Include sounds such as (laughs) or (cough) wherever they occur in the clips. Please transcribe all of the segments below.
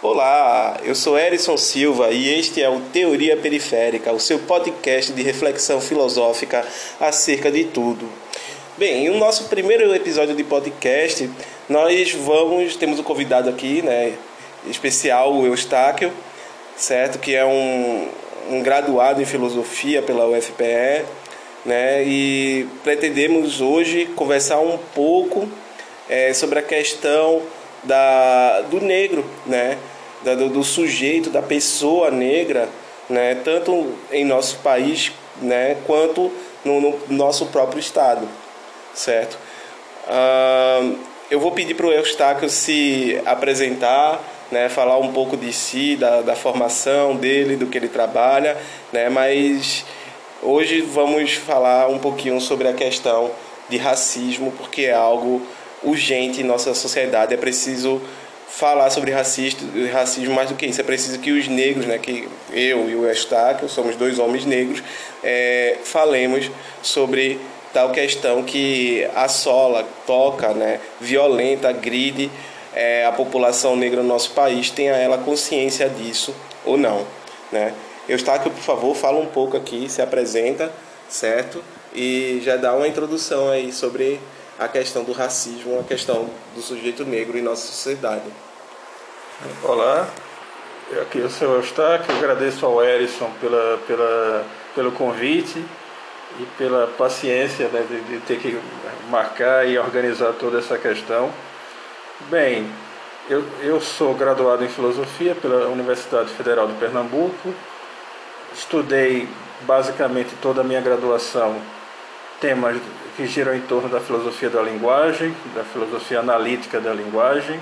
Olá, eu sou Erison Silva e este é o Teoria Periférica, o seu podcast de reflexão filosófica acerca de tudo. Bem, no nosso primeiro episódio de podcast, nós vamos, temos um convidado aqui, né, especial, o Eustáquio, certo? Que é um, um graduado em filosofia pela UFPE, né? E pretendemos hoje conversar um pouco é, sobre a questão da, do negro, né? Da, do, do, sujeito, da pessoa negra, né? tanto em nosso país né? quanto no, no nosso próprio estado, certo? Eu vou pedir para o Eustáquio se apresentar, né? falar um pouco de si, da, da formação dele, do que ele trabalha, né? mas hoje vamos falar um pouquinho sobre a questão de racismo, porque é algo urgente em nossa sociedade. É preciso falar sobre racismo, racismo mais do que isso. É preciso que os negros, né, que eu e o Eustáquio, somos dois homens negros, é, falemos sobre tal questão que assola, toca, né, violenta, agride é, a população negra no nosso país, tenha ela consciência disso ou não. Né? Eustáquio, por favor, fala um pouco aqui, se apresenta, certo? E já dá uma introdução aí sobre a questão do racismo, a questão do sujeito negro em nossa sociedade. Olá, aqui é o seu Eustáquio, agradeço ao Erison pela, pela, pelo convite e pela paciência né, de, de, ter que marcar e organizar toda essa questão. Bem, eu, eu sou graduado em Filosofia pela Universidade Federal de Pernambuco, estudei basicamente toda a minha graduação temas que giram em torno da filosofia da linguagem, da filosofia analítica da linguagem.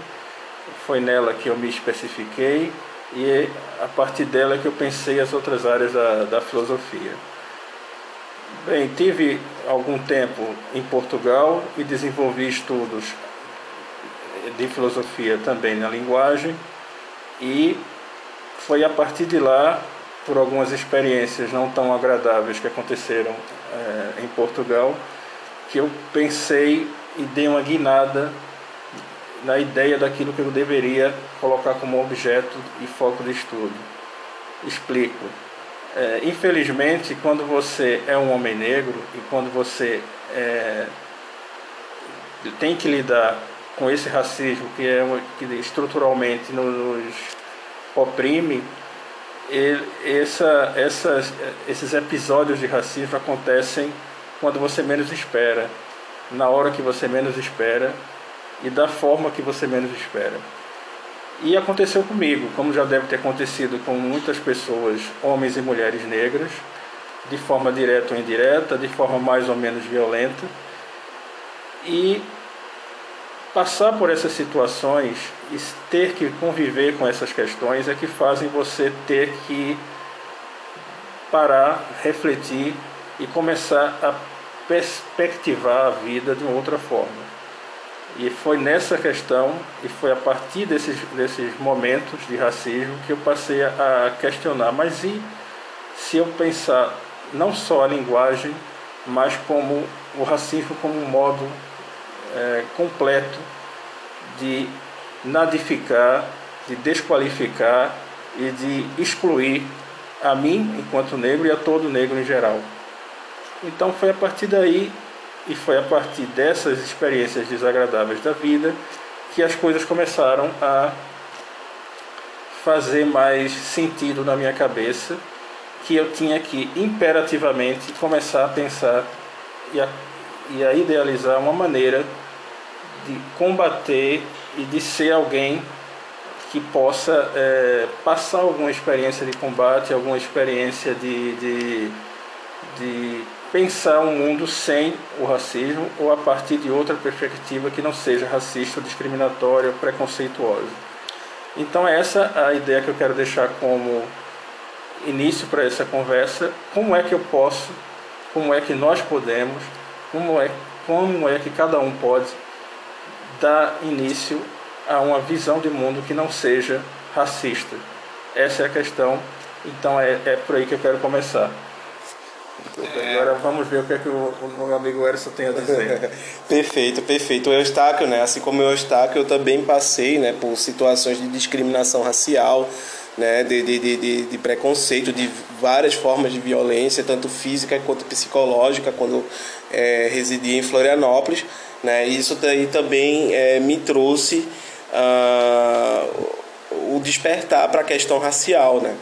Foi nela que eu me especifiquei e a partir dela que eu pensei as outras áreas da, da filosofia. Bem, tive algum tempo em Portugal e desenvolvi estudos de filosofia também na linguagem e foi a partir de lá, por algumas experiências não tão agradáveis que aconteceram é, em Portugal, que eu pensei e dei uma guinada na ideia daquilo que eu deveria colocar como objeto e foco de estudo. Explico. É, infelizmente, quando você é um homem negro e quando você é, tem que lidar com esse racismo que, é, que estruturalmente nos oprime, essa, essas, esses episódios de racismo acontecem quando você menos espera, na hora que você menos espera e da forma que você menos espera. E aconteceu comigo, como já deve ter acontecido com muitas pessoas, homens e mulheres negras, de forma direta ou indireta, de forma mais ou menos violenta. E passar por essas situações e ter que conviver com essas questões é que fazem você ter que parar, refletir e começar a perspectivar a vida de uma outra forma. E foi nessa questão, e foi a partir desses, desses momentos de racismo que eu passei a questionar, mas e se eu pensar não só a linguagem, mas como o racismo como um modo é, completo de nadificar, de desqualificar e de excluir a mim enquanto negro e a todo negro em geral. Então foi a partir daí e foi a partir dessas experiências desagradáveis da vida que as coisas começaram a fazer mais sentido na minha cabeça, que eu tinha que imperativamente começar a pensar e a, e a idealizar uma maneira de combater e de ser alguém que possa é, passar alguma experiência de combate, alguma experiência de, de, de pensar um mundo sem o racismo ou a partir de outra perspectiva que não seja racista, discriminatória, preconceituosa. Então essa é a ideia que eu quero deixar como início para essa conversa. Como é que eu posso, como é que nós podemos, como é, como é que cada um pode dar início a uma visão de mundo que não seja racista. Essa é a questão, então é, é por aí que eu quero começar. É. Agora vamos ver o que, é que o, o meu amigo Erison tem a dizer. (laughs) perfeito, perfeito. O Eustáquio, né? Assim como o Eustáquio, eu também passei né, por situações de discriminação racial, né, de, de, de, de, preconceito, de várias formas de violência, tanto física quanto psicológica, quando é, residia em Florianópolis. Né, isso daí também é, me trouxe uh, o despertar para a questão racial. Né?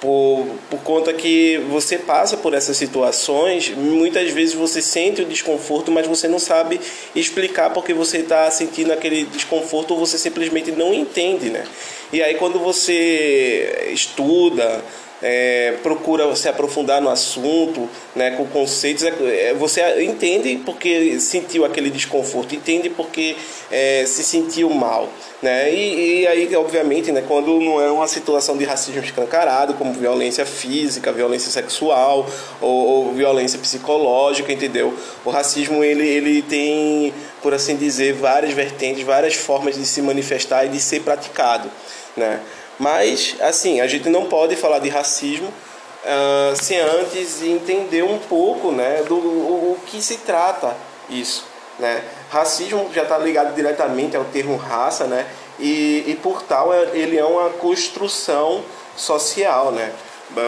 Por, por conta que você passa por essas situações, muitas vezes você sente o desconforto, mas você não sabe explicar porque você está sentindo aquele desconforto ou você simplesmente não entende, né? E aí quando você estuda, é, procura se aprofundar no assunto, né, com conceitos, é, é, você entende porque sentiu aquele desconforto, entende porque é, se sentiu mal. Né? E, e, aí, obviamente, né, quando não é uma situação de racismo escancarado, como violência física, violência sexual ou, ou violência psicológica, entendeu? O racismo ele, ele tem, por assim dizer, várias vertentes, várias formas de se manifestar e de ser praticado. Né? Mas, assim, a gente não pode falar de racismo uh, sem antes entender um pouco né, do o, o que se trata isso. Né? Racismo já está ligado diretamente ao termo raça, né? e, e por tal é, ele é uma construção social. Né?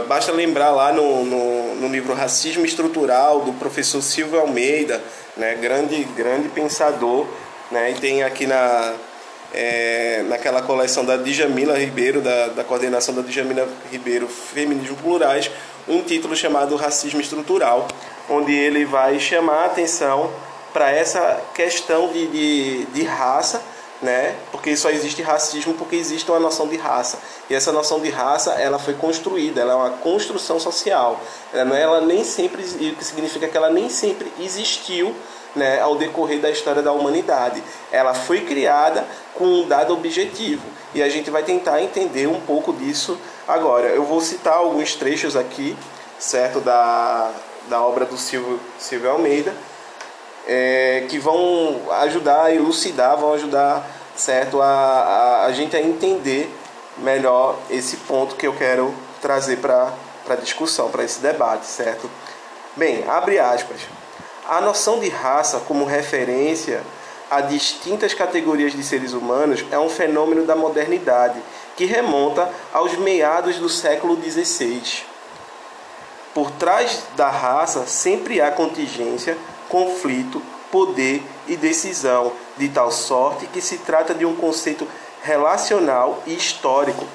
Basta lembrar lá no, no, no, livro Racismo Estrutural, do professor Silvio Almeida, né? grande, grande pensador, né? e tem aqui na, é, naquela coleção da Djamila Ribeiro, da, da coordenação da Djamila Ribeiro Feminismo Plurais, um título chamado Racismo Estrutural, onde ele vai chamar a atenção para essa questão de, de, de raça, né? Porque só existe racismo porque existe uma noção de raça. E essa noção de raça, ela foi construída, ela é uma construção social. Ela, ela nem sempre, o que significa que ela nem sempre existiu né, ao decorrer da história da humanidade. Ela foi criada com um dado objetivo e a gente vai tentar entender um pouco disso agora. Eu vou citar alguns trechos aqui, certo, da, da obra do Silvio, Silvio Almeida, é, que vão ajudar a elucidar, vão ajudar, certo, a, a, a gente a entender melhor esse ponto que eu quero trazer para a discussão, para esse debate, certo? Bem, abre aspas. A noção de raça como referência a distintas categorias de seres humanos é um fenômeno da modernidade que remonta aos meados do século XVI. Por trás da raça sempre há contingência, conflito, poder e decisão, de tal sorte que se trata de um conceito relacional e histórico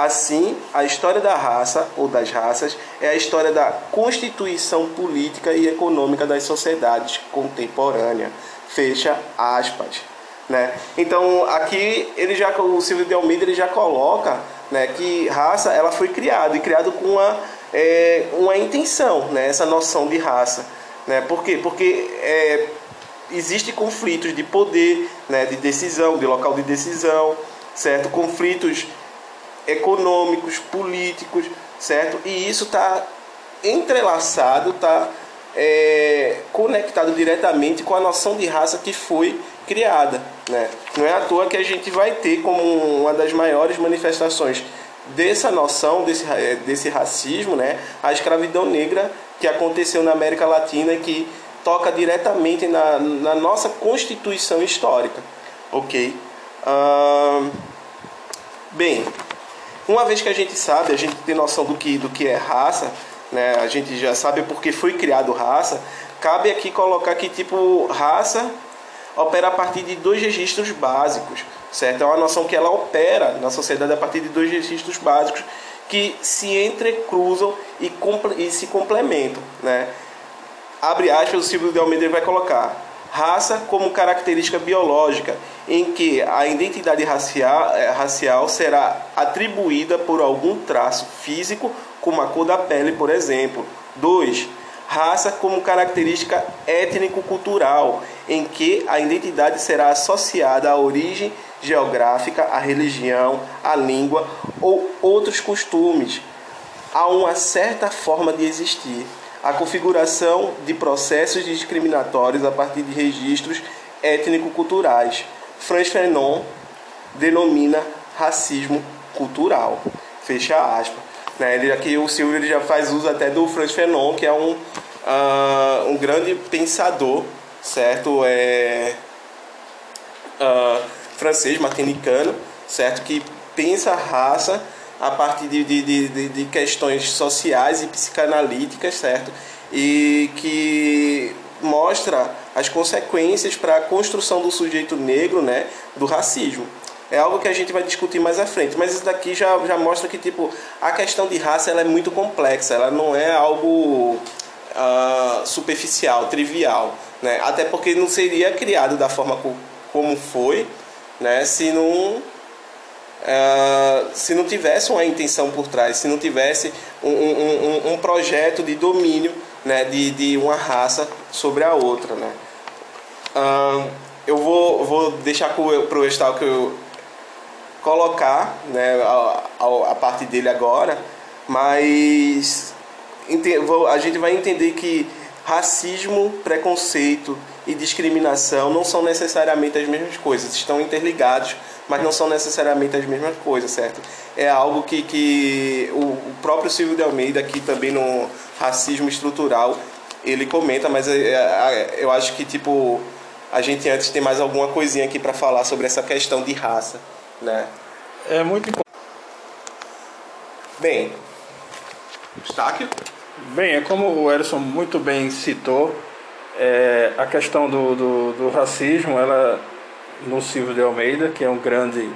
Assim, a história da raça ou das raças é a história da constituição política e econômica das sociedades contemporâneas. Fecha aspas. Né? Então, aqui ele já, o Silvio de Almeida ele já coloca né, que raça ela foi criada e criado com uma, é, uma intenção, né, essa noção de raça. Né? Por quê? Porque é, existe conflitos de poder, né, de decisão, de local de decisão, certo? Conflitos econômicos, políticos, certo? E isso está entrelaçado, está é, conectado diretamente com a noção de raça que foi criada. Né? Não é à toa que a gente vai ter como uma das maiores manifestações dessa noção, desse, é, desse racismo, né? a escravidão negra que aconteceu na América Latina e que toca diretamente na, na nossa constituição histórica. Ok? bem, uma vez que a gente sabe, a gente tem noção do que, do que é raça, né? a gente já sabe porque foi criado raça, cabe aqui colocar que tipo raça opera a partir de dois registros básicos, certo? É uma noção que ela opera na sociedade a partir de dois registros básicos que se entrecruzam e, e se complementam, né? Abre aspas, o Silvio de Almeida vai colocar raça como característica biológica, em que a identidade racial, eh, racial será atribuída por algum traço físico, como a cor da pele, por exemplo. 2. Raça como característica étnico-cultural, em que a identidade será associada à origem geográfica, à religião, à língua ou outros costumes, a uma certa forma de existir a configuração de processos discriminatórios a partir de registros étnico-culturais. Franz Fanon denomina racismo cultural. Fecha aspas. Né? Ele, aqui o Silvio ele já faz uso até do Franz Fanon, que é um, uh, um grande pensador, certo? É, uh, francês, martinicano, certo? Que pensa a raça a partir de, de, de, de questões sociais e psicanalíticas, certo? E que mostra as consequências para a construção do sujeito negro, né, do racismo. É algo que a gente vai discutir mais à frente, mas isso daqui já, já mostra que tipo a questão de raça ela é muito complexa, ela não é algo uh, superficial, trivial, né? Até porque não seria criado da forma como foi, né? Se não Uh, se não tivesse uma intenção por trás, se não tivesse um, um, um, projeto de domínio né, de, de uma raça sobre a outra. Né. Uh, eu vou, vou deixar para o Stalker colocar né, a, a, parte dele agora, mas a gente vai entender que racismo, preconceito e discriminação não são necessariamente as mesmas coisas, estão interligados mas não são necessariamente as mesmas coisas, certo? É algo que, que o, próprio Silvio de Almeida, aqui também no Racismo Estrutural, ele comenta, mas é, é, eu acho que, tipo, a gente antes tem mais alguma coisinha aqui para falar sobre essa questão de raça, né? É muito importante. Bem, destaque? Bem, é como o Erison muito bem citou, é, a questão do, do, do racismo, ela no Silvio de Almeida, que é um grande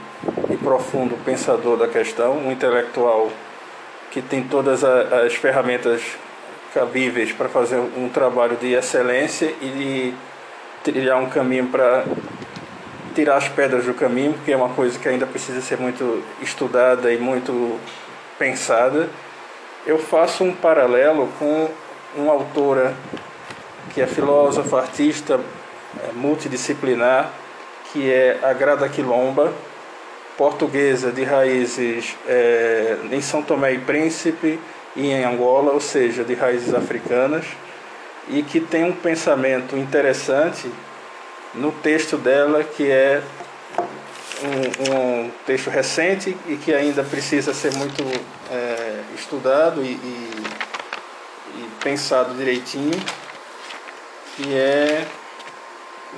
e profundo pensador da questão, um intelectual que tem todas as ferramentas cabíveis para fazer um trabalho de excelência e de trilhar um caminho para tirar as pedras do caminho, porque é uma coisa que ainda precisa ser muito estudada e muito pensada. Eu faço um paralelo com uma autora que é filósofa, artista, é, multidisciplinar, que é a Grada Quilomba, portuguesa de raízes é, em São Tomé e Príncipe e em Angola, ou seja, de raízes africanas, e que tem um pensamento interessante no texto dela, que é um, um texto recente e que ainda precisa ser muito é, estudado e, e, e pensado direitinho, que é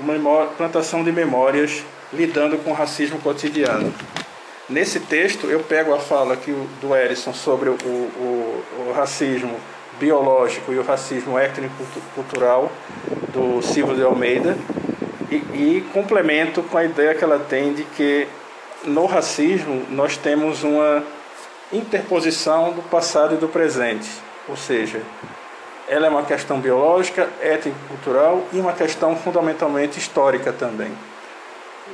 uma plantação de memórias lidando com o racismo cotidiano. Nesse texto, eu pego a fala aqui do Erison sobre o, o, o racismo biológico e o racismo étnico-cultural do Silvio de Almeida e, e, complemento com a ideia que ela tem de que no racismo nós temos uma interposição do passado e do presente, ou seja, ela é uma questão biológica, étnico-cultural e uma questão fundamentalmente histórica também.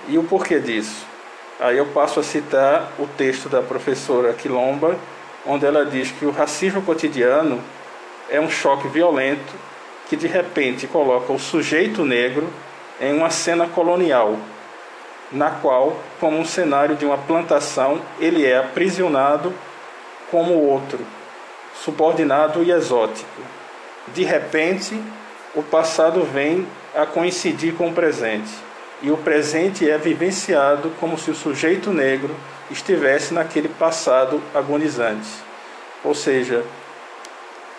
E o porquê disso? Aí eu passo a citar o texto da professora Quilomba, onde ela diz que o racismo cotidiano é um choque violento que de repente coloca o sujeito negro em uma cena colonial, na qual, como um cenário de uma plantação, ele é aprisionado como outro, subordinado e exótico de repente, o passado vem a coincidir com o presente, e o presente é vivenciado como se o sujeito negro estivesse naquele passado agonizante. Ou seja,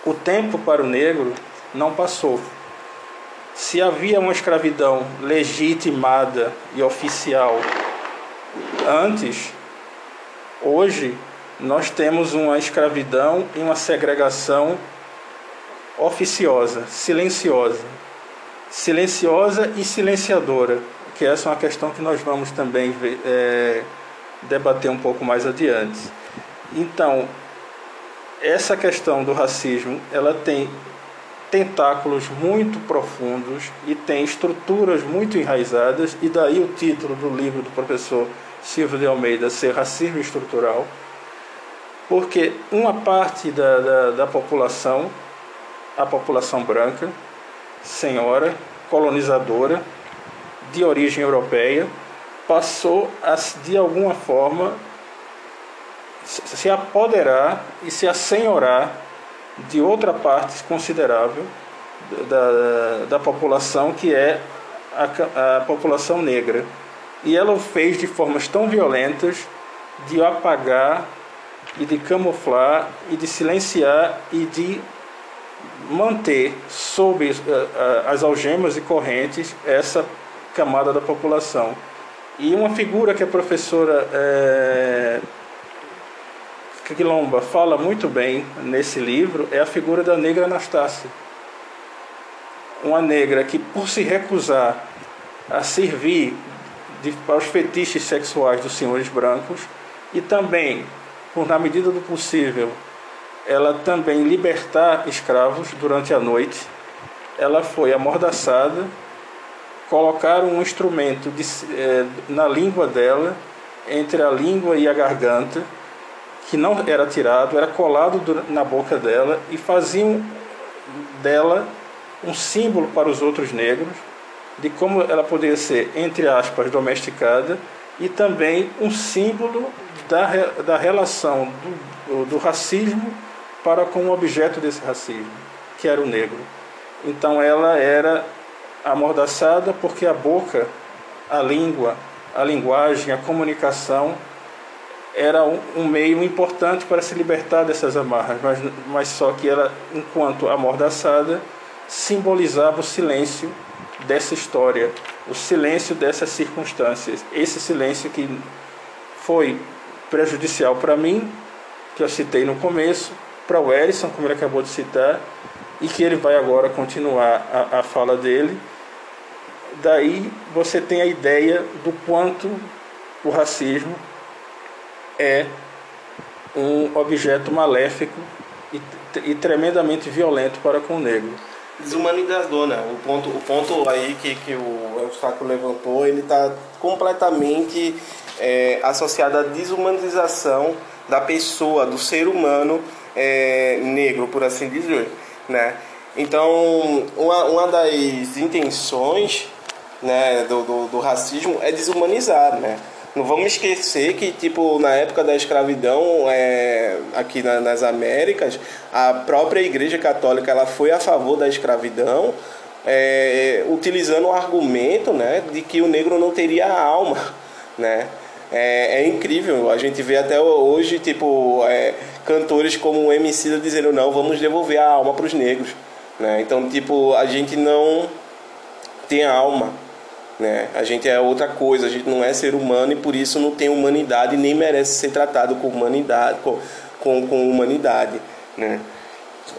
o tempo para o negro não passou. Se havia uma escravidão legitimada e oficial antes, hoje nós temos uma escravidão e uma segregação oficiosa, silenciosa. Silenciosa e silenciadora, que essa é uma questão que nós vamos também é, debater um pouco mais adiante. Então, essa questão do racismo, ela tem tentáculos muito profundos e tem estruturas muito enraizadas, e daí o título do livro do professor Silvio de Almeida ser Racismo Estrutural, porque uma parte da, da, da população a população branca, senhora, colonizadora, de origem europeia, passou a, de alguma forma, se apoderar e se assenhorar de outra parte considerável da, da população, que é a, a população negra. E ela o fez de formas tão violentas de apagar e de camuflar e de silenciar e de manter sob uh, as algemas e correntes essa camada da população. E uma figura que a professora é, Quilomba fala muito bem nesse livro é a figura da negra Anastácia. Uma negra que, por se recusar a servir de, aos fetiches sexuais dos senhores brancos e também, por na medida do possível, ela também libertar escravos durante a noite, ela foi amordaçada, colocaram um instrumento de, eh, na língua dela, entre a língua e a garganta, que não era tirado, era colado na boca dela e faziam dela um símbolo para os outros negros de como ela poderia ser, entre aspas, domesticada e também um símbolo da, da relação do, do racismo para com o objeto desse racismo, que era o negro. Então ela era amordaçada porque a boca, a língua, a linguagem, a comunicação era um, meio importante para se libertar dessas amarras, mas, mas só que ela, enquanto amordaçada, simbolizava o silêncio dessa história, o silêncio dessas circunstâncias. Esse silêncio que foi prejudicial para mim, que eu citei no começo, para o Erison, como ele acabou de citar, e que ele vai agora continuar a, a fala dele. Daí você tem a ideia do quanto o racismo é um objeto maléfico e, e tremendamente violento para com o negro. Desumanizador, né? O ponto, o ponto aí que, que o Eustáquio levantou, ele está completamente é, associado à desumanização da pessoa, do ser humano é, negro, por assim dizer, né? Então, uma, uma das intenções né, do, do, do racismo é desumanizar, né? Não vamos esquecer que, tipo, na época da escravidão, é, aqui na, nas Américas, a própria Igreja Católica ela foi a favor da escravidão, é, utilizando o argumento né, de que o negro não teria alma, né? É, é, incrível. A gente vê até hoje, tipo, é, cantores como o MC dizendo não, vamos devolver a alma para os negros. Né? Então, tipo, a gente não tem alma. Né? A gente é outra coisa, a gente não é ser humano e por isso não tem humanidade nem merece ser tratado com humanidade, com, com, com humanidade. Né?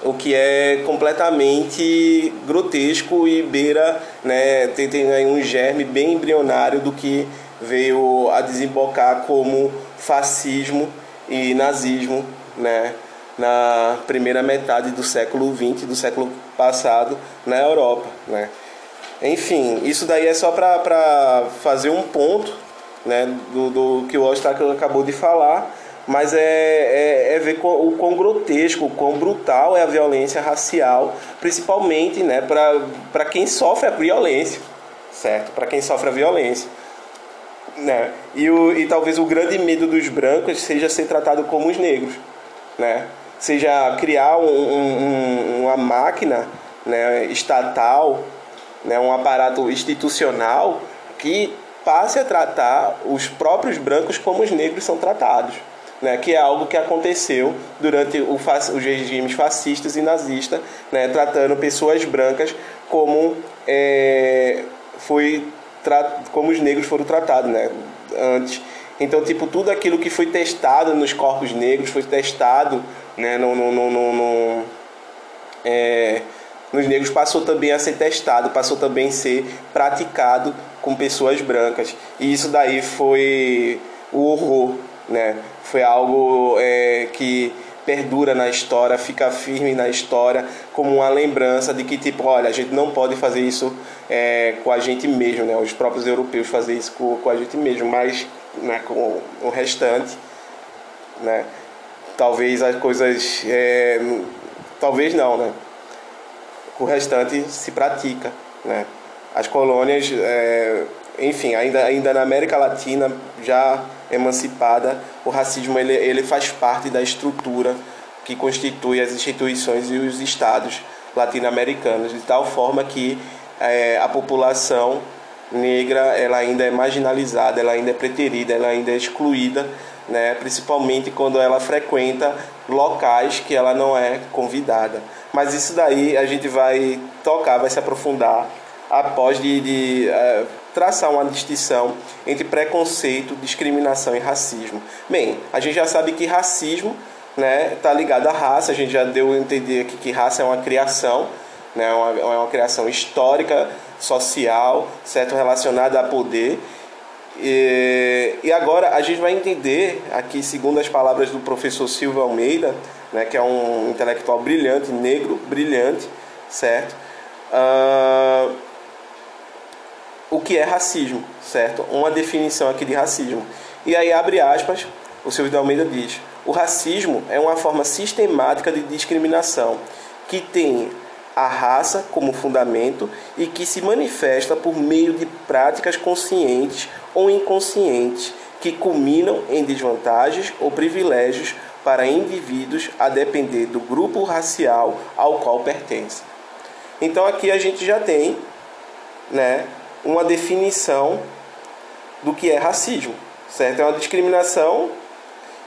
O que é completamente grotesco e beira, né, tem, tem aí um germe bem embrionário do que veio a desembocar como fascismo e nazismo né, na primeira metade do século XX, do século passado, na Europa. Né. Enfim, isso daí é só para fazer um ponto né, do, do que o Ostraker acabou de falar, mas é, é, é ver o quão grotesco, o quão brutal é a violência racial, principalmente né, para quem sofre a violência, certo? Para quem sofre a violência. Né? E, o, e talvez o grande medo dos brancos seja ser tratado como os negros, né? seja criar um, um, uma máquina né, estatal, né, um aparato institucional que passe a tratar os próprios brancos como os negros são tratados. Né, que é algo que aconteceu durante o, os regimes fascistas e nazistas, né, tratando pessoas brancas como é, foi como os negros foram tratados, né? Antes. Então, tipo, tudo aquilo que foi testado nos corpos negros foi testado, né? No, no, no, no, é, nos negros passou também a ser testado, passou também a ser praticado com pessoas brancas. E isso daí foi o horror, né? Foi algo é, que perdura na história, fica firme na história, como uma lembrança de que, tipo, olha, a gente não pode fazer isso é, com a gente mesmo, né? Os próprios europeus fazer isso com, com a gente mesmo, mas né, com o restante, né? Talvez as coisas... É, talvez não, né? O restante se pratica, né? As colônias, é, enfim, ainda, ainda na América Latina, já emancipada, o racismo ele, ele faz parte da estrutura que constitui as instituições e os estados latino-americanos, de tal forma que é, a população negra ela ainda é marginalizada, ela ainda é preterida, ela ainda é excluída né? principalmente quando ela frequenta locais que ela não é convidada. Mas isso daí a gente vai tocar, vai se aprofundar após de, de uh, traçar uma distinção entre preconceito, discriminação e racismo. Bem, a gente já sabe que racismo né, tá ligado à raça, a gente já deu a entender aqui que raça é uma criação, né, uma, é uma criação histórica, social, certo, relacionada a poder. E, e, agora a gente vai entender aqui, segundo as palavras do professor Silvio Almeida, né, que é um intelectual brilhante, negro, brilhante, certo? Uh, o que é racismo, certo? Uma definição aqui de racismo. E aí abre aspas, o Silvio Almeida diz: o racismo é uma forma sistemática de discriminação que tem a raça como fundamento e que se manifesta por meio de práticas conscientes ou inconscientes que culminam em desvantagens ou privilégios para indivíduos a depender do grupo racial ao qual pertence. Então aqui a gente já tem, né, uma definição do que é racismo, certo? É uma discriminação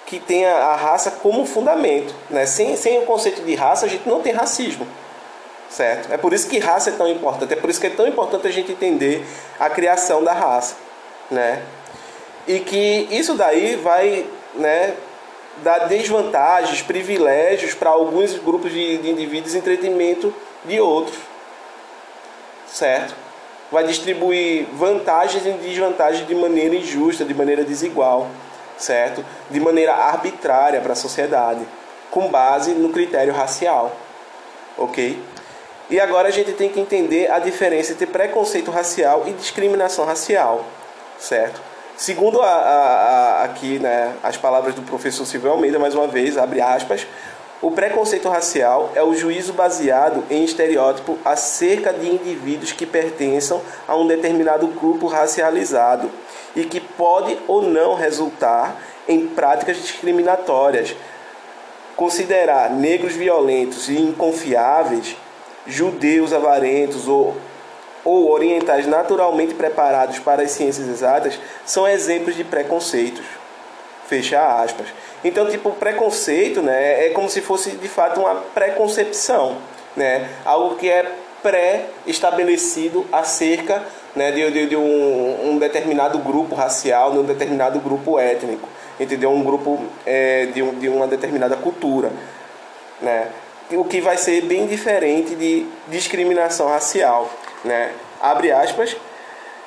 que tem a, raça como fundamento, né? Sem, sem o conceito de raça a gente não tem racismo, certo? É por isso que raça é tão importante, é por isso que é tão importante a gente entender a criação da raça, né? E que isso daí vai, né, dar desvantagens, privilégios para alguns grupos de, de indivíduos em detrimento de outros, certo? vai distribuir vantagens e desvantagens de maneira injusta, de maneira desigual, certo? De maneira arbitrária para a sociedade, com base no critério racial, ok? E agora a gente tem que entender a diferença entre preconceito racial e discriminação racial, certo? Segundo a, a, a, aqui né, as palavras do professor Silvio Almeida, mais uma vez, abre aspas, o preconceito racial é o juízo baseado em estereótipo acerca de indivíduos que pertençam a um determinado grupo racializado e que pode ou não resultar em práticas discriminatórias. Considerar negros violentos e inconfiáveis, judeus avarentos ou, ou orientais naturalmente preparados para as ciências exatas são exemplos de preconceitos. Fecha aspas. Então, tipo, preconceito, né, é como se fosse de fato uma preconcepção, né? Algo que é pré-estabelecido acerca né, de, de, de um, um, determinado grupo racial, de um determinado grupo étnico, entendeu? Um grupo é, de, um, de uma determinada cultura, né? O que vai ser bem diferente de discriminação racial, né? Abre aspas,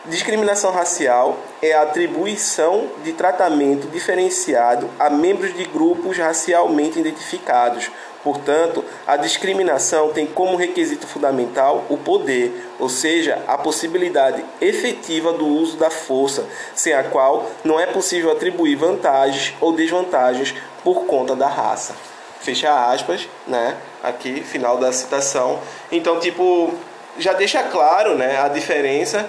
Discriminação racial é a atribuição de tratamento diferenciado a membros de grupos racialmente identificados. Portanto, a discriminação tem como requisito fundamental o poder, ou seja, a possibilidade efetiva do uso da força, sem a qual não é possível atribuir vantagens ou desvantagens por conta da raça. Fecha aspas, né? Aqui, final da citação. Então, tipo, já deixa claro, né, a diferença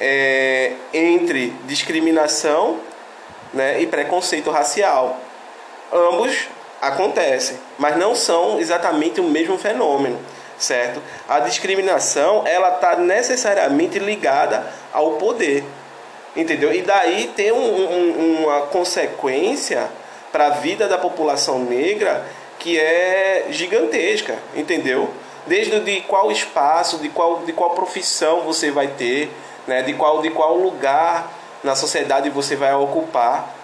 é, entre discriminação né, e preconceito racial. Ambos acontecem, mas não são exatamente o mesmo fenômeno, certo? A discriminação ela está necessariamente ligada ao poder, entendeu? E daí tem um, um, uma consequência para a vida da população negra que é gigantesca, entendeu? Desde de qual espaço, de qual, de qual profissão você vai ter, né, de, qual, de qual lugar na sociedade você vai ocupar.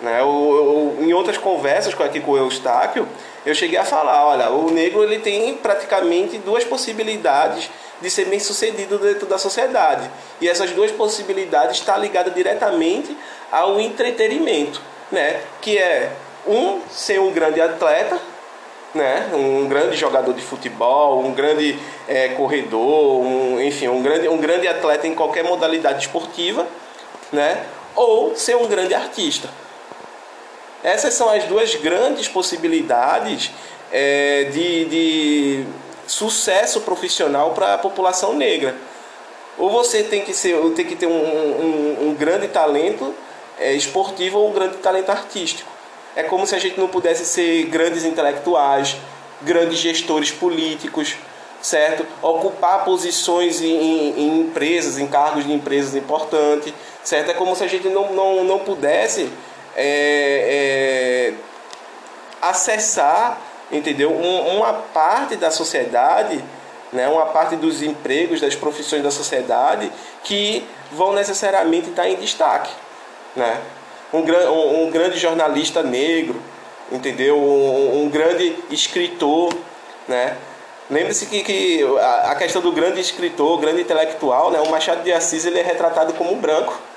Né? Eu, eu, em outras conversas aqui com o Eustáquio, eu cheguei a falar, olha, o negro ele tem praticamente duas possibilidades de ser bem sucedido dentro da sociedade. E essas duas possibilidades estão ligadas diretamente ao entretenimento, né? que é um ser um grande atleta, né? um grande jogador de futebol, um grande é, corredor, um, enfim, um grande, um grande atleta em qualquer modalidade esportiva, né? ou ser um grande artista. Essas são as duas grandes possibilidades é, de, de sucesso profissional para a população negra. Ou você tem que, ser, tem que ter um, um, um grande talento é, esportivo ou um grande talento artístico. É como se a gente não pudesse ser grandes intelectuais, grandes gestores políticos, certo? Ocupar posições em, em, empresas, em cargos de empresas importantes, certo? É como se a gente não, não, não pudesse é, é, acessar, entendeu? Um, uma parte da sociedade, né? uma parte dos empregos, das profissões da sociedade que vão necessariamente estar em destaque, né? Um, um, grande jornalista negro, entendeu? Um, um grande escritor, né? Lembre-se que, que a questão do grande escritor, grande intelectual, né? o Machado de Assis ele é retratado como branco. (laughs)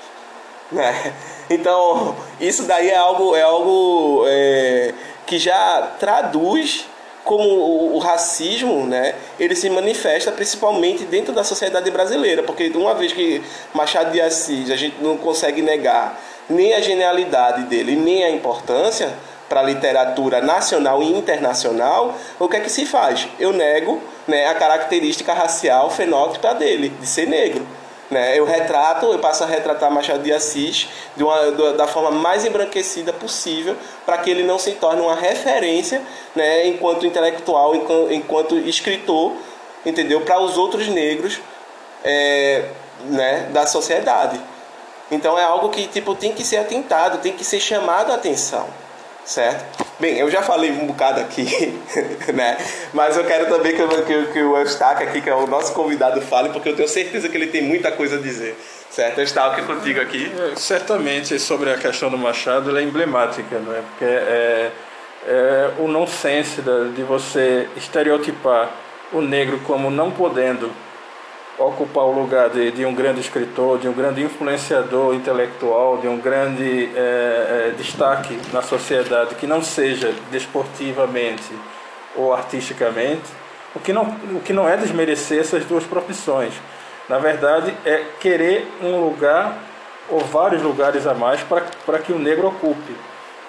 Né? Então, isso daí é algo, é algo é, que já traduz como o, o, racismo, né, ele se manifesta principalmente dentro da sociedade brasileira, porque uma vez que Machado de Assis a gente não consegue negar nem a genialidade dele, nem a importância, para a literatura nacional e internacional, o que é que se faz? Eu nego né, a característica racial fenótipa dele, de ser negro. Né? Eu retrato, eu passo a retratar Machado de Assis de uma, da forma mais embranquecida possível, para que ele não se torne uma referência né, enquanto intelectual, enquanto, enquanto escritor, entendeu? Para os outros negros é, né, da sociedade. Então é algo que tipo, tem que ser atentado, tem que ser chamado a atenção certo? Bem, eu já falei um bocado aqui, (laughs) né? Mas eu quero também que, que, que o Eustáquio aqui, que é o nosso convidado, fale, porque eu tenho certeza que ele tem muita coisa a dizer. Certo? Eustáquio, contigo aqui. É, certamente, sobre a questão do Machado, ela é emblemática, não é? Porque é, é o nonsense de você estereotipar o negro como não podendo ocupar o lugar de, de um grande escritor, de um grande influenciador intelectual, de um grande é, é, destaque na sociedade que não seja desportivamente ou artisticamente, o que, não, o que não é desmerecer essas duas profissões. Na verdade, é querer um lugar ou vários lugares a mais para que o negro ocupe.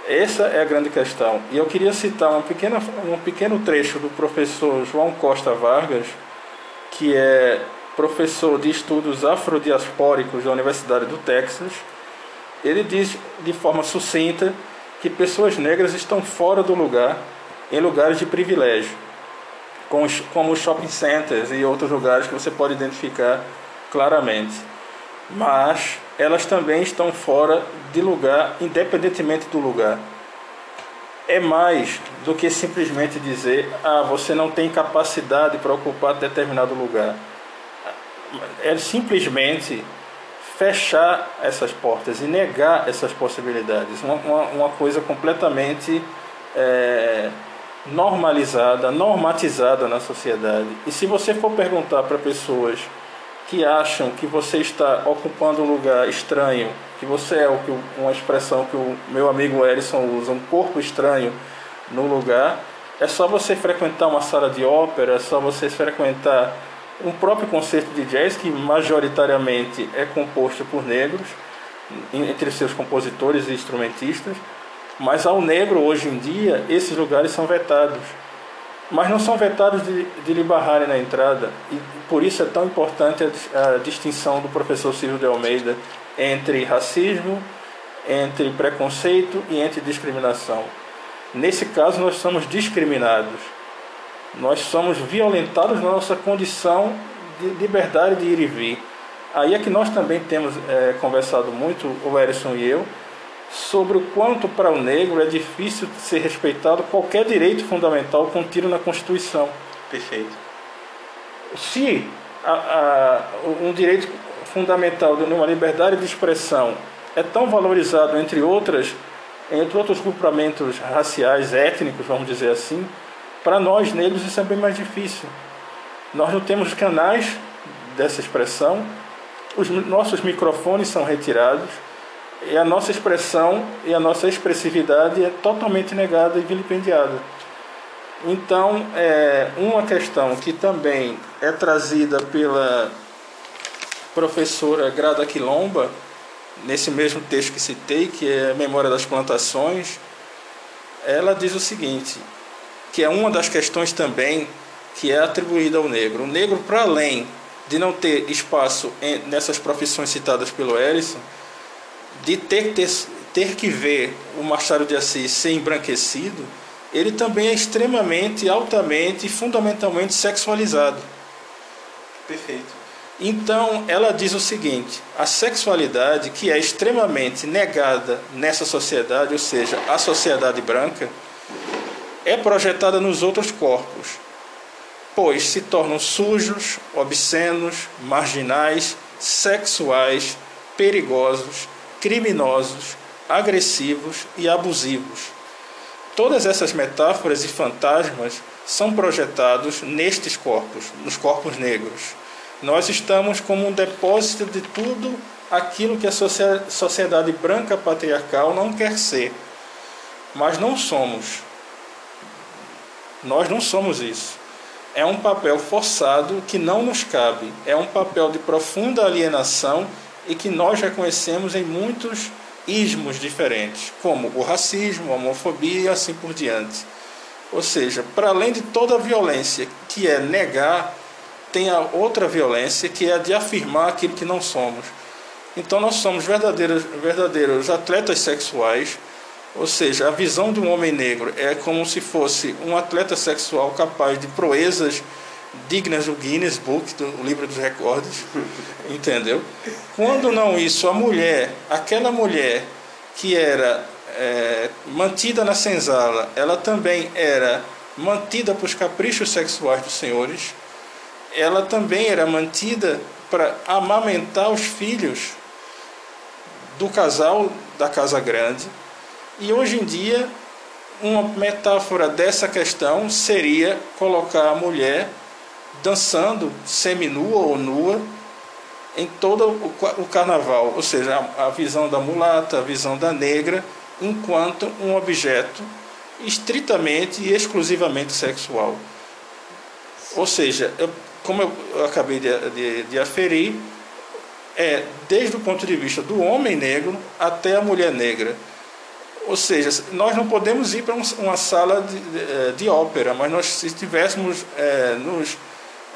Essa é a grande questão. E eu queria citar uma pequena, um pequeno trecho do professor João Costa Vargas, que é professor de estudos afrodiaspóricos da Universidade do Texas, ele diz de forma sucinta que pessoas negras estão fora do lugar, em lugares de privilégio, como shopping centers e outros lugares que você pode identificar claramente. Mas elas também estão fora de lugar, independentemente do lugar. É mais do que simplesmente dizer, ah, você não tem capacidade para ocupar determinado lugar é simplesmente fechar essas portas e negar essas possibilidades. Uma, uma, uma coisa completamente é, normalizada, normatizada na sociedade. E se você for perguntar para pessoas que acham que você está ocupando um lugar estranho, que você é o que uma expressão que o meu amigo Erison usa, um corpo estranho no lugar, é só você frequentar uma sala de ópera, é só você frequentar um próprio concerto de jazz que majoritariamente é composto por negros, entre seus compositores e instrumentistas, mas ao negro hoje em dia esses lugares são vetados. Mas não são vetados de, de lhe barrarem na entrada, e por isso é tão importante a, a distinção do professor Silvio de Almeida entre racismo, entre preconceito e entre discriminação. Nesse caso, nós somos discriminados nós somos violentados na nossa condição de liberdade de ir e vir. Aí é que nós também temos é, conversado muito, o Erison e eu, sobre o quanto para o negro é difícil ser respeitado qualquer direito fundamental contido na Constituição. Perfeito. Se a, a, um direito fundamental de uma liberdade de expressão é tão valorizado entre outras, entre outros grupamentos raciais, étnicos, vamos dizer assim, para nós negros isso é bem mais difícil. Nós não temos canais dessa expressão, os nossos microfones são retirados e a nossa expressão e a nossa expressividade é totalmente negada e vilipendiada. Então, é uma questão que também é trazida pela professora Grada Quilomba, nesse mesmo texto que citei, que é Memória das Plantações, ela diz o seguinte: que é uma das questões também que é atribuída ao negro. O negro, para além de não ter espaço nessas profissões citadas pelo Ellison, de ter, ter, ter que ver o Machado de Assis ser embranquecido, ele também é extremamente, altamente e fundamentalmente sexualizado. Perfeito. Então, ela diz o seguinte: a sexualidade, que é extremamente negada nessa sociedade, ou seja, a sociedade branca, é projetada nos outros corpos, pois se tornam sujos, obscenos, marginais, sexuais, perigosos, criminosos, agressivos e abusivos. Todas essas metáforas e fantasmas são projetados nestes corpos, nos corpos negros. Nós estamos como um depósito de tudo aquilo que a sociedade branca patriarcal não quer ser. Mas não somos. Nós não somos isso. É um papel forçado que não nos cabe. É um papel de profunda alienação e que nós reconhecemos em muitos ismos diferentes, como o racismo, a homofobia e assim por diante. Ou seja, para além de toda a violência que é negar tem a outra violência que é a de afirmar aquilo que não somos. Então nós somos verdadeiros, verdadeiros atletas sexuais, ou seja, a visão de um homem negro é como se fosse um atleta sexual capaz de proezas dignas do Guinness Book, do livro dos recordes, (laughs) entendeu? Quando não isso, a mulher, aquela mulher que era é, mantida na senzala, ela também era mantida para os caprichos sexuais dos senhores, ela também era mantida para amamentar os filhos do casal da casa grande. E hoje em dia, uma metáfora dessa questão seria colocar a mulher dançando seminua ou nua em todo o carnaval, ou seja, a visão da mulata, a visão da negra, enquanto um objeto estritamente e exclusivamente sexual. Ou seja, eu como eu acabei de, de, de aferir, é desde o ponto de vista do homem negro até a mulher negra. Ou seja, nós não podemos ir para uma sala de, de, de ópera, mas nós, se estivéssemos é, nos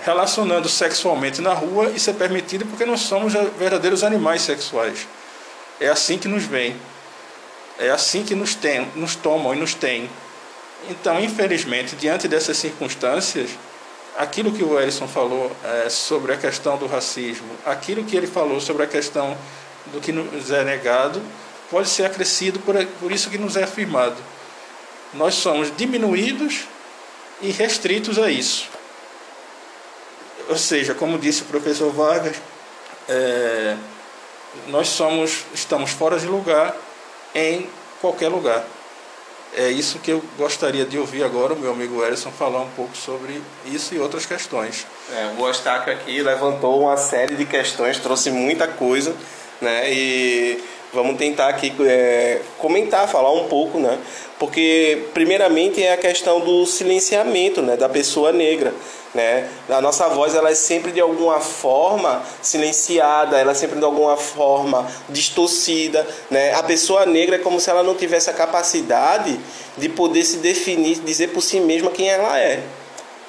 relacionando sexualmente na rua, isso é permitido porque nós somos verdadeiros animais sexuais. É assim que nos vem. É assim que nos, tem, nos tomam e nos têm. Então, infelizmente, diante dessas circunstâncias, aquilo que o Ellison falou é, sobre a questão do racismo, aquilo que ele falou sobre a questão do que nos é negado, pode ser acrescido por, por isso que nos é afirmado. Nós somos diminuídos e restritos a isso. Ou seja, como disse o professor Vargas, é, nós somos, estamos fora de lugar em qualquer lugar. É isso que eu gostaria de ouvir agora o meu amigo Erison falar um pouco sobre isso e outras questões. É, o Eustáquio aqui levantou uma série de questões, trouxe muita coisa, né? E vamos tentar aqui é, comentar, falar um pouco, né? Porque primeiramente é a questão do silenciamento, né, da pessoa negra. Né? A nossa voz ela é sempre de alguma forma silenciada, ela é sempre de alguma forma distorcida. Né? A pessoa negra é como se ela não tivesse a capacidade de poder se definir, dizer por si mesma quem ela é.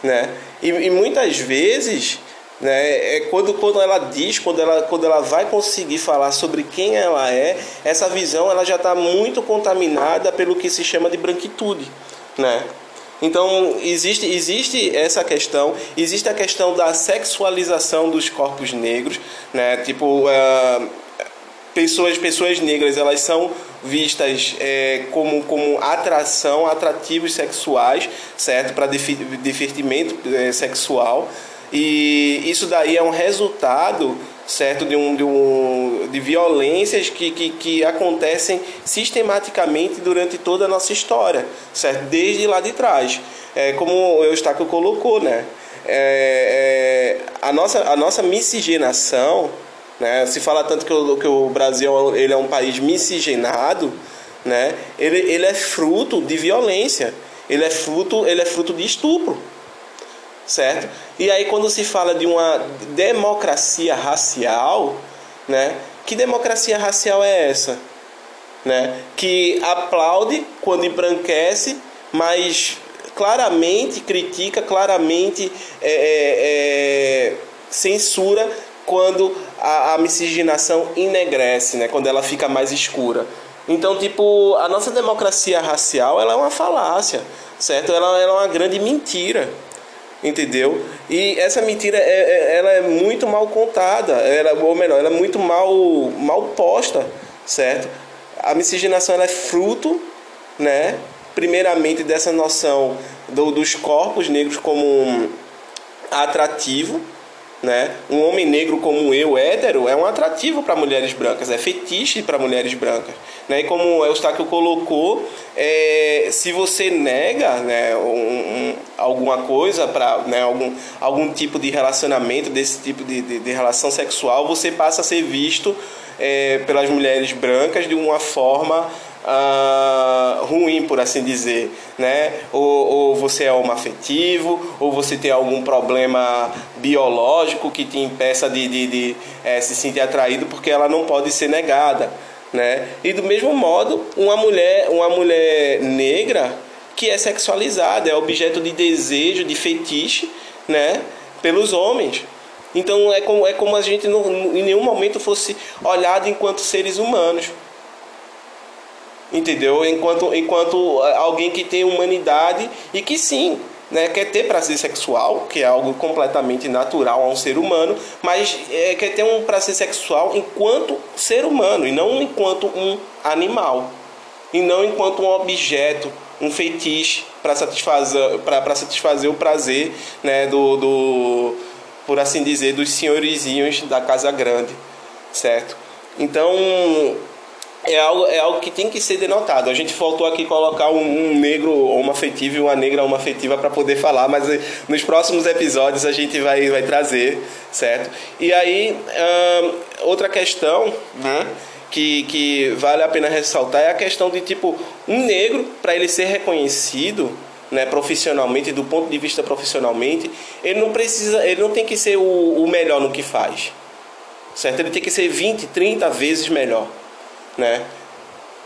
Né? E, e muitas vezes né? É quando, quando ela diz, quando ela, quando ela vai conseguir falar sobre quem ela é, essa visão ela já está muito contaminada pelo que se chama de branquitude. Né? Então, existe, existe essa questão, existe a questão da sexualização dos corpos negros, né? Tipo, uh, pessoas, pessoas negras, elas são vistas é, como, como atração, atrativos sexuais, certo? Para divertimento é, sexual. E isso daí é um resultado certo de, um, de, um, de violências que, que, que acontecem sistematicamente durante toda a nossa história, certo? Desde lá de trás. É, como o Eustáquio colocou, né? É, é, a, nossa, a nossa miscigenação, né? se fala tanto que o, que o Brasil ele é um país miscigenado, né? ele, ele é fruto de violência, ele é fruto, ele é fruto de estupro certo? E aí quando se fala de uma democracia racial, né? Que democracia racial é essa? Né? Que aplaude quando embranquece, mas claramente critica, claramente é, é, é, censura quando a, a miscigenação enegrece, né? quando ela fica mais escura. Então, tipo, a nossa democracia racial ela é uma falácia, certo? Ela, ela é uma grande mentira. Entendeu? E essa mentira é, é, ela é muito mal contada, ela, ou melhor, ela é muito mal, mal posta, certo? A miscigenação ela é fruto, né? Primeiramente dessa noção do, dos corpos negros como um atrativo, né? Um homem negro como eu, hétero, é um atrativo para mulheres brancas, é fetiche para mulheres brancas. Né? E como o Eustáquio colocou, é, se você nega né, um, um, alguma coisa para né, algum, algum tipo de relacionamento, desse tipo de, de, de relação sexual, você passa a ser visto é, pelas mulheres brancas de uma forma uh, ruim, por assim dizer, né? Ou, ou você é homoafetivo, ou você tem algum problema biológico que te impeça de, de, de é, se sentir atraído porque ela não pode ser negada, né? E do mesmo modo, uma mulher, uma mulher negra que é sexualizada, é objeto de desejo, de fetiche, né? Pelos homens. Então é como, é como a gente não, em nenhum momento fosse olhado enquanto seres humanos entendeu? Enquanto, enquanto é, alguém que tem humanidade e que sim, né, quer ter prazer sexual, que é algo completamente natural a um ser humano, mas é, quer ter um prazer sexual enquanto ser humano e não enquanto um animal, e não enquanto um objeto, um feitiço para satisfazer, satisfazer o prazer né, do, do, por assim dizer, dos senhorizinhos da casa grande, certo? Então, é algo, é algo que tem que ser denotado. A gente faltou aqui colocar um, um negro homoafetivo e uma negra homoafetiva para poder falar, mas eh, nos próximos episódios a gente vai, vai trazer, certo? E aí, hum, outra questão, né? Que, que vale a pena ressaltar é a questão de tipo um negro para ele ser reconhecido né, profissionalmente do ponto de vista profissionalmente ele não precisa ele não tem que ser o, o melhor no que faz certo ele tem que ser 20 30 vezes melhor né?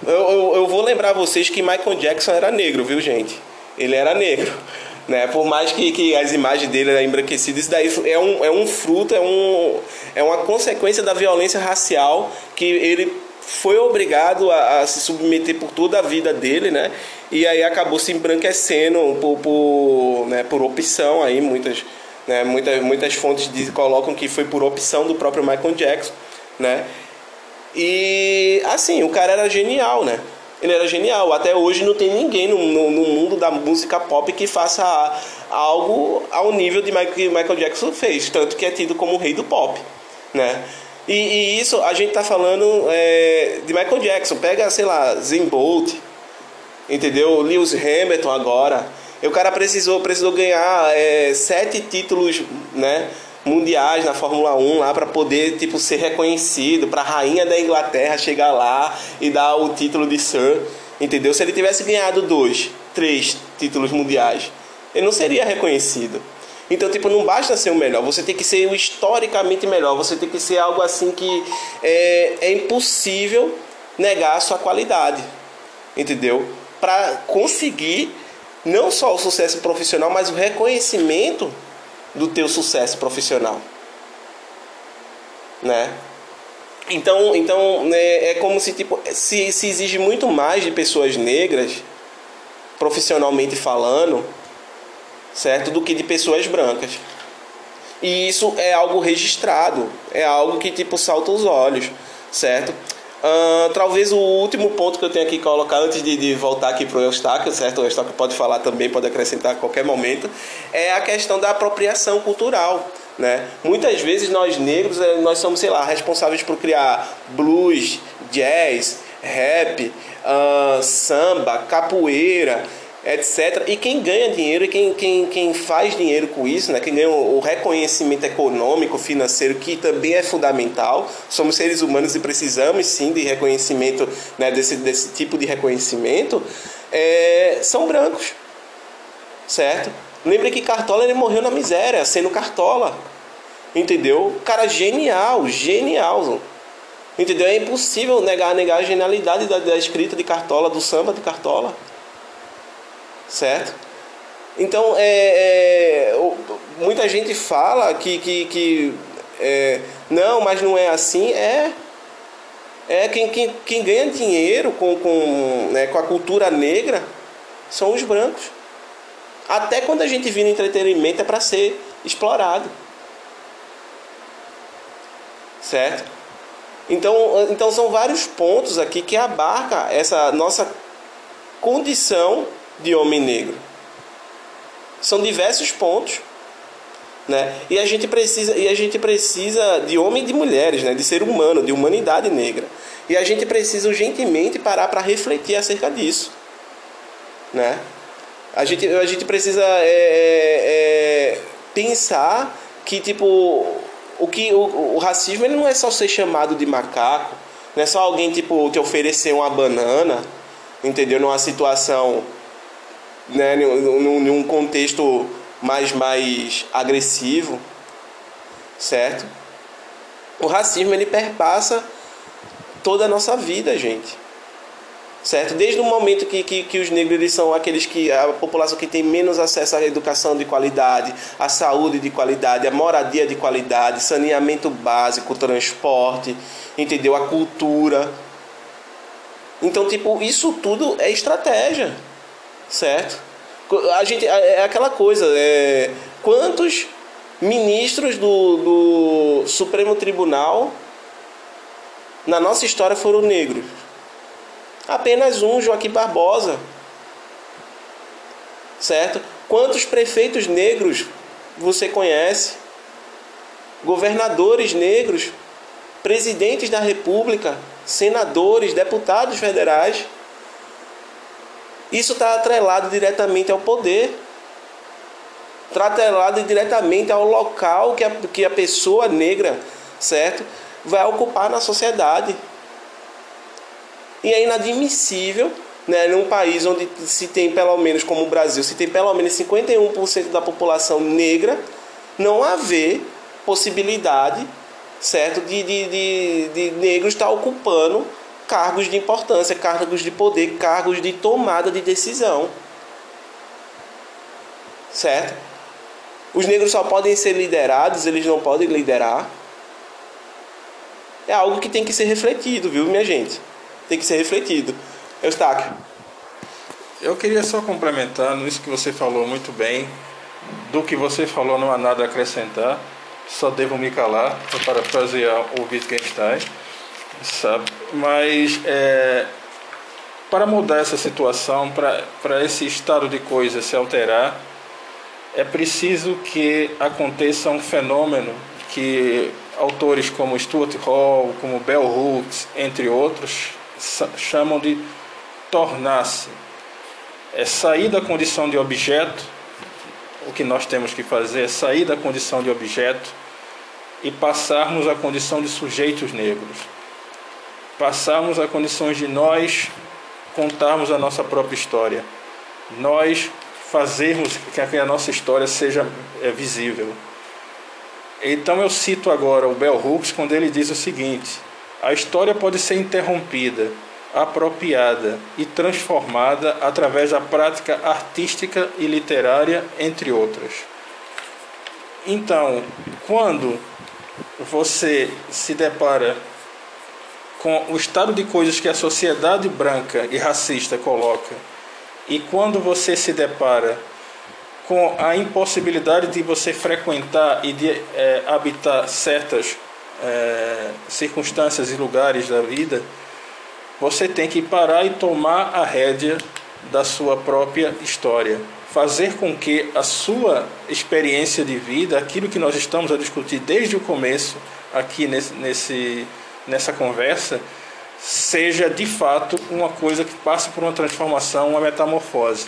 Eu, eu, eu, vou lembrar vocês que Michael Jackson era negro, viu, gente? Ele era negro. (laughs) Né? Por mais que, que as imagens dele eram embranquecidas, isso daí é um, é um fruto, é, um, é uma consequência da violência racial que ele foi obrigado a, a, se submeter por toda a vida dele, né? E aí acabou se embranquecendo por, por, né, por opção aí, muitas, né, muitas, muitas fontes de, colocam que foi por opção do próprio Michael Jackson, né? E assim, o cara era genial, né? Ele era genial. Até hoje não tem ninguém no, no, no mundo da música pop que faça algo ao nível de Michael, Michael Jackson fez. Tanto que é tido como o rei do pop, né? E, e isso a gente tá falando é, de Michael Jackson. Pega, sei lá, Zen Bolt, entendeu? Lewis Hamilton agora. E o cara precisou, precisou ganhar é, sete títulos, né? Mundiais na Fórmula 1 lá para poder tipo ser reconhecido, para a rainha da Inglaterra chegar lá e dar o título de Sir, entendeu? Se ele tivesse ganhado dois, três títulos mundiais, ele não seria reconhecido. Então, tipo, não basta ser o melhor, você tem que ser o historicamente melhor, você tem que ser algo assim que é, é impossível negar a sua qualidade, entendeu? Para conseguir não só o sucesso profissional, mas o reconhecimento do teu sucesso profissional, né? Então, então né, é como se tipo se, se exige muito mais de pessoas negras, profissionalmente falando, certo, do que de pessoas brancas. E isso é algo registrado, é algo que tipo salta os olhos, certo? Uh, talvez o último ponto que eu tenho aqui que colocar antes de, de voltar aqui para o Eustáquio, certo? O Eustáquio pode falar também, pode acrescentar a qualquer momento, é a questão da apropriação cultural. Né? Muitas vezes nós negros eh, nós somos, sei lá, responsáveis por criar blues, jazz, rap, uh, samba, capoeira, etc. E quem ganha dinheiro e quem, quem, quem faz dinheiro com isso, né? quem ganha o reconhecimento econômico, financeiro, que também é fundamental. Somos seres humanos e precisamos sim de reconhecimento, né? desse, desse tipo de reconhecimento, é, são brancos. Certo? Lembre que Cartola ele morreu na miséria, sendo Cartola. Entendeu? Cara genial, genial. Entendeu? É impossível negar, negar a genialidade da, da escrita de Cartola, do samba de Cartola certo? Então, é, é, muita gente fala que, que, que é, não, mas não é assim. É, é quem, quem, quem ganha dinheiro com, com, né, com a cultura negra são os brancos. Até quando a gente vira entretenimento é para ser explorado. Certo? Então, então são vários pontos aqui que abarca essa nossa condição de homem negro. São diversos pontos, né? E a gente precisa e a gente precisa de homem e de mulheres, né? De ser humano, de humanidade negra. E a gente precisa urgentemente parar para refletir acerca disso, né? A gente, a gente precisa é, é, é, pensar que tipo o que o, o, racismo ele não é só ser chamado de macaco, não é só alguém tipo te oferecer uma banana, entendeu? Numa situação, né, num, num contexto mais mais agressivo, certo? O racismo ele perpassa toda a nossa vida, gente certo? Desde o momento que, que, que, os negros eles são aqueles que a população que tem menos acesso à educação de qualidade, à saúde de qualidade, à moradia de qualidade, saneamento básico, transporte, entendeu? A cultura. Então, tipo, isso tudo é estratégia, certo? A gente é, é aquela coisa, é, quantos ministros do, do Supremo Tribunal na nossa história foram negros? Apenas um, Joaquim Barbosa. Certo? Quantos prefeitos negros você conhece? Governadores negros, presidentes da República, senadores, deputados federais. Isso está atrelado diretamente ao poder, está atrelado diretamente ao local que a, que a pessoa negra, certo, vai ocupar na sociedade. E é inadmissível, né, num país onde se tem pelo menos, como o Brasil, se tem pelo menos 51% da população negra, não haver possibilidade, certo, de, de, de, de negros estar ocupando cargos de importância, cargos de poder, cargos de tomada de decisão. Certo? Os negros só podem ser liderados, eles não podem liderar. É algo que tem que ser refletido, viu, minha gente? tem que ser refletido. Eustáquio. Eu queria só complementar nisso que você falou muito bem. Do que você falou não há nada a acrescentar. Só devo me calar, para parafrasear o Wittgenstein, sabe? Mas é, para mudar essa situação, para, esse estado de coisas se alterar, é preciso que aconteça um fenômeno que autores como Stuart Hall, como Bell Hooks, entre outros, chamam de tornar-se. É sair da condição de objeto, o que nós temos que fazer é sair da condição de objeto e passarmos à condição de sujeitos negros. Passarmos a condições de nós contarmos a nossa própria história. Nós fazermos que a nossa história seja é, visível. Então eu cito agora o Bell Hooks quando ele diz o seguinte: a história pode ser interrompida, apropriada e transformada através da prática artística e literária, entre outras. Então, quando você se depara com o estado de coisas que a sociedade branca e racista coloca, e quando você se depara com a impossibilidade de você frequentar e de é, habitar certas é, circunstâncias e lugares da vida, você tem que parar e tomar a rédea da sua própria história. Fazer com que a sua experiência de vida, aquilo que nós estamos a discutir desde o começo aqui nesse, nesse, nessa conversa, seja de fato uma coisa que passe por uma transformação, uma metamorfose.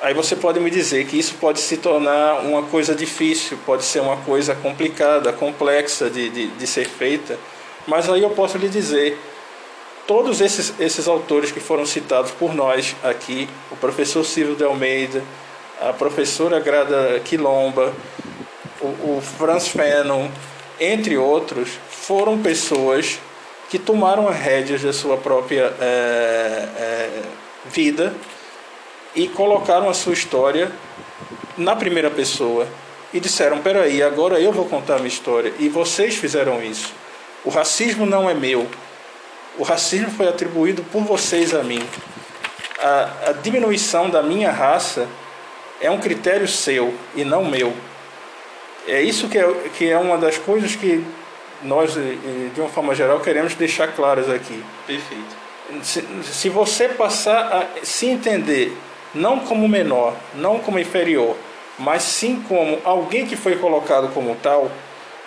Aí você pode me dizer que isso pode se tornar uma coisa difícil, pode ser uma coisa complicada, complexa de, de, de ser feita, mas aí eu posso lhe dizer: todos esses, esses autores que foram citados por nós aqui, o professor Silvio de Almeida, a professora Grada Quilomba, o, o Franz Fanon, entre outros, foram pessoas que tomaram as rédeas da sua própria é, é, vida e colocaram a sua história na primeira pessoa e disseram: peraí, agora eu vou contar a minha história. E vocês fizeram isso. O racismo não é meu. O racismo foi atribuído por vocês a mim. A, a diminuição da minha raça é um critério seu e não meu. É isso que é, que é uma das coisas que nós, de uma forma geral, queremos deixar claras aqui. Perfeito. Se, se você passar a se entender não como menor, não como inferior, mas sim como alguém que foi colocado como tal,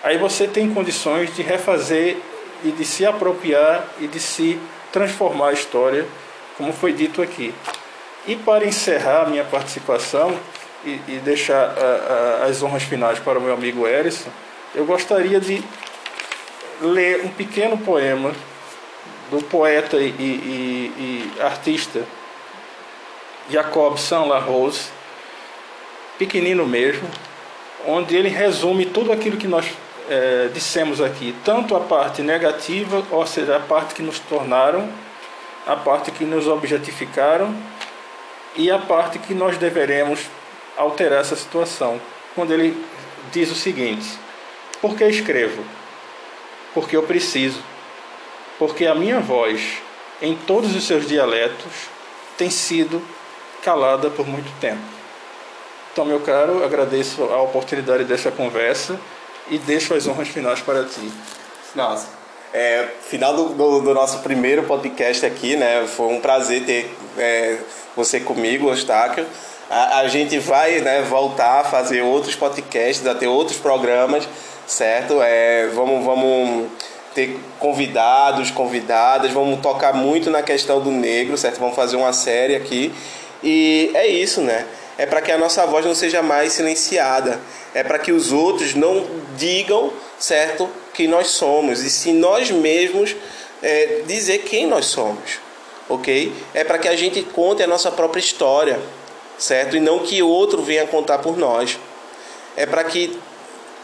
aí você tem condições de refazer e de se apropriar e de se transformar a história, como foi dito aqui. E para encerrar minha participação e, e deixar a, a, as honras finais para o meu amigo Erison, eu gostaria de ler um pequeno poema do poeta e, e, e artista Jacob Saint-Larose, pequenino mesmo, onde ele resume tudo aquilo que nós é, dissemos aqui, tanto a parte negativa, ou seja, a parte que nos tornaram, a parte que nos objetificaram e a parte que nós deveremos alterar essa situação. Quando ele diz o seguinte: Por que escrevo? Porque eu preciso. Porque a minha voz, em todos os seus dialetos, tem sido calada por muito tempo. Então, meu caro, agradeço a oportunidade dessa conversa e deixo as honras finais para ti. Nossa, é, final do, do, do, nosso primeiro podcast aqui, né? Foi um prazer ter é, você comigo, Eustáquio. A, a, gente vai né, voltar a fazer outros podcasts, a ter outros programas, certo? É, vamos, vamos ter convidados, convidadas, vamos tocar muito na questão do negro, certo? Vamos fazer uma série aqui. E é isso, né? É para que a nossa voz não seja mais silenciada. É para que os outros não digam, certo, que nós somos. E se nós mesmos é, dizer quem nós somos, ok? É para que a gente conte a nossa própria história, certo? E não que outro venha contar por nós. É para que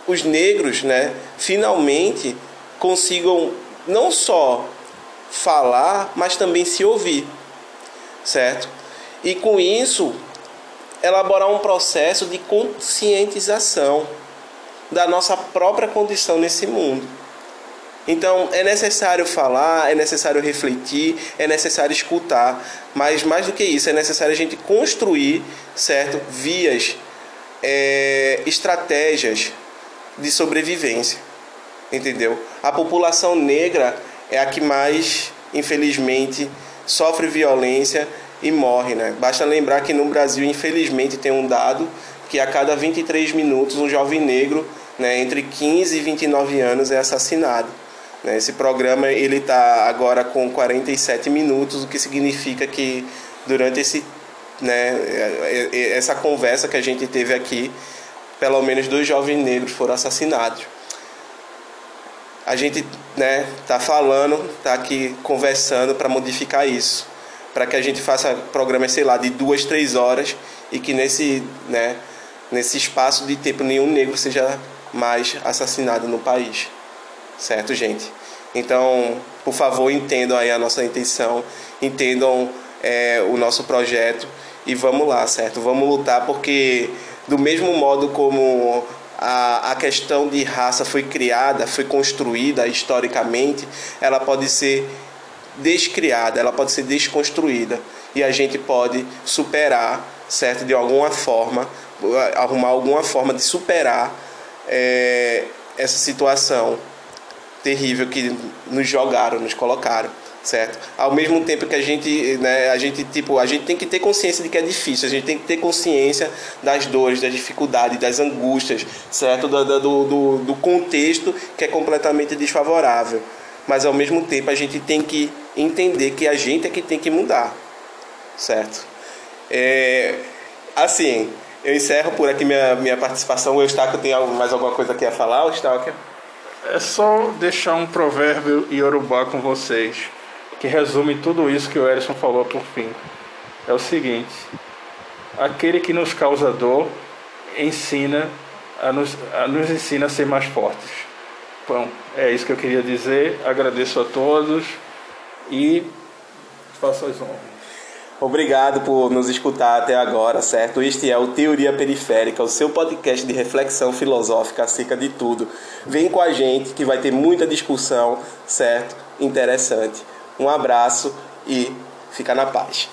os negros, né, finalmente consigam não só falar, mas também se ouvir, certo? E com isso, elaborar um processo de conscientização da nossa própria condição nesse mundo. Então é necessário falar, é necessário refletir, é necessário escutar, mas mais do que isso, é necessário a gente construir, certo, vias, é, estratégias de sobrevivência, entendeu? A população negra é a que mais, infelizmente, sofre violência e morre, né? Basta lembrar que no Brasil, infelizmente, tem um dado que a cada 23 minutos um jovem negro, né, entre 15 e 29 anos, é assassinado. Né? Esse programa ele está agora com 47 minutos, o que significa que durante esse, né, é, é, essa conversa que a gente teve aqui, pelo menos dois jovens negros foram assassinados. A gente né, tá falando, tá aqui conversando para modificar isso para que a gente faça programas, sei lá, de duas, três horas e que nesse, né, nesse espaço de tempo nenhum negro seja mais assassinado no país. Certo, gente? Então, por favor, entendam aí a nossa intenção, entendam é, o nosso projeto e vamos lá, certo? Vamos lutar porque, do mesmo modo como a, a questão de raça foi criada, foi construída historicamente, ela pode ser descriada, ela pode ser desconstruída e a gente pode superar, certo? De alguma forma, arrumar alguma forma de superar é, essa situação terrível que nos jogaram, nos colocaram, certo? Ao mesmo tempo que a gente, né, a gente tipo, a gente tem que ter consciência de que é difícil, a gente tem que ter consciência das dores, das dificuldades, das angústias, certo? Do, do, do, do contexto que é completamente desfavorável mas ao mesmo tempo a gente tem que entender que a gente é que tem que mudar, certo? É, assim, eu encerro por aqui minha, minha participação. O Eustáquio tem mais alguma coisa aqui a falar, Eustáquio? É só deixar um provérbio iorubá com vocês, que resume tudo isso que o Erison falou por fim. É o seguinte: aquele que nos causa dor ensina a nos, a nos ensina a ser mais fortes. Bom, é isso que eu queria dizer. Agradeço a todos e faço as honras. Obrigado por nos escutar até agora, certo? Este é o Teoria Periférica, o seu podcast de reflexão filosófica acerca de tudo. Vem com a gente que vai ter muita discussão, certo? Interessante. Um abraço e fica na paz.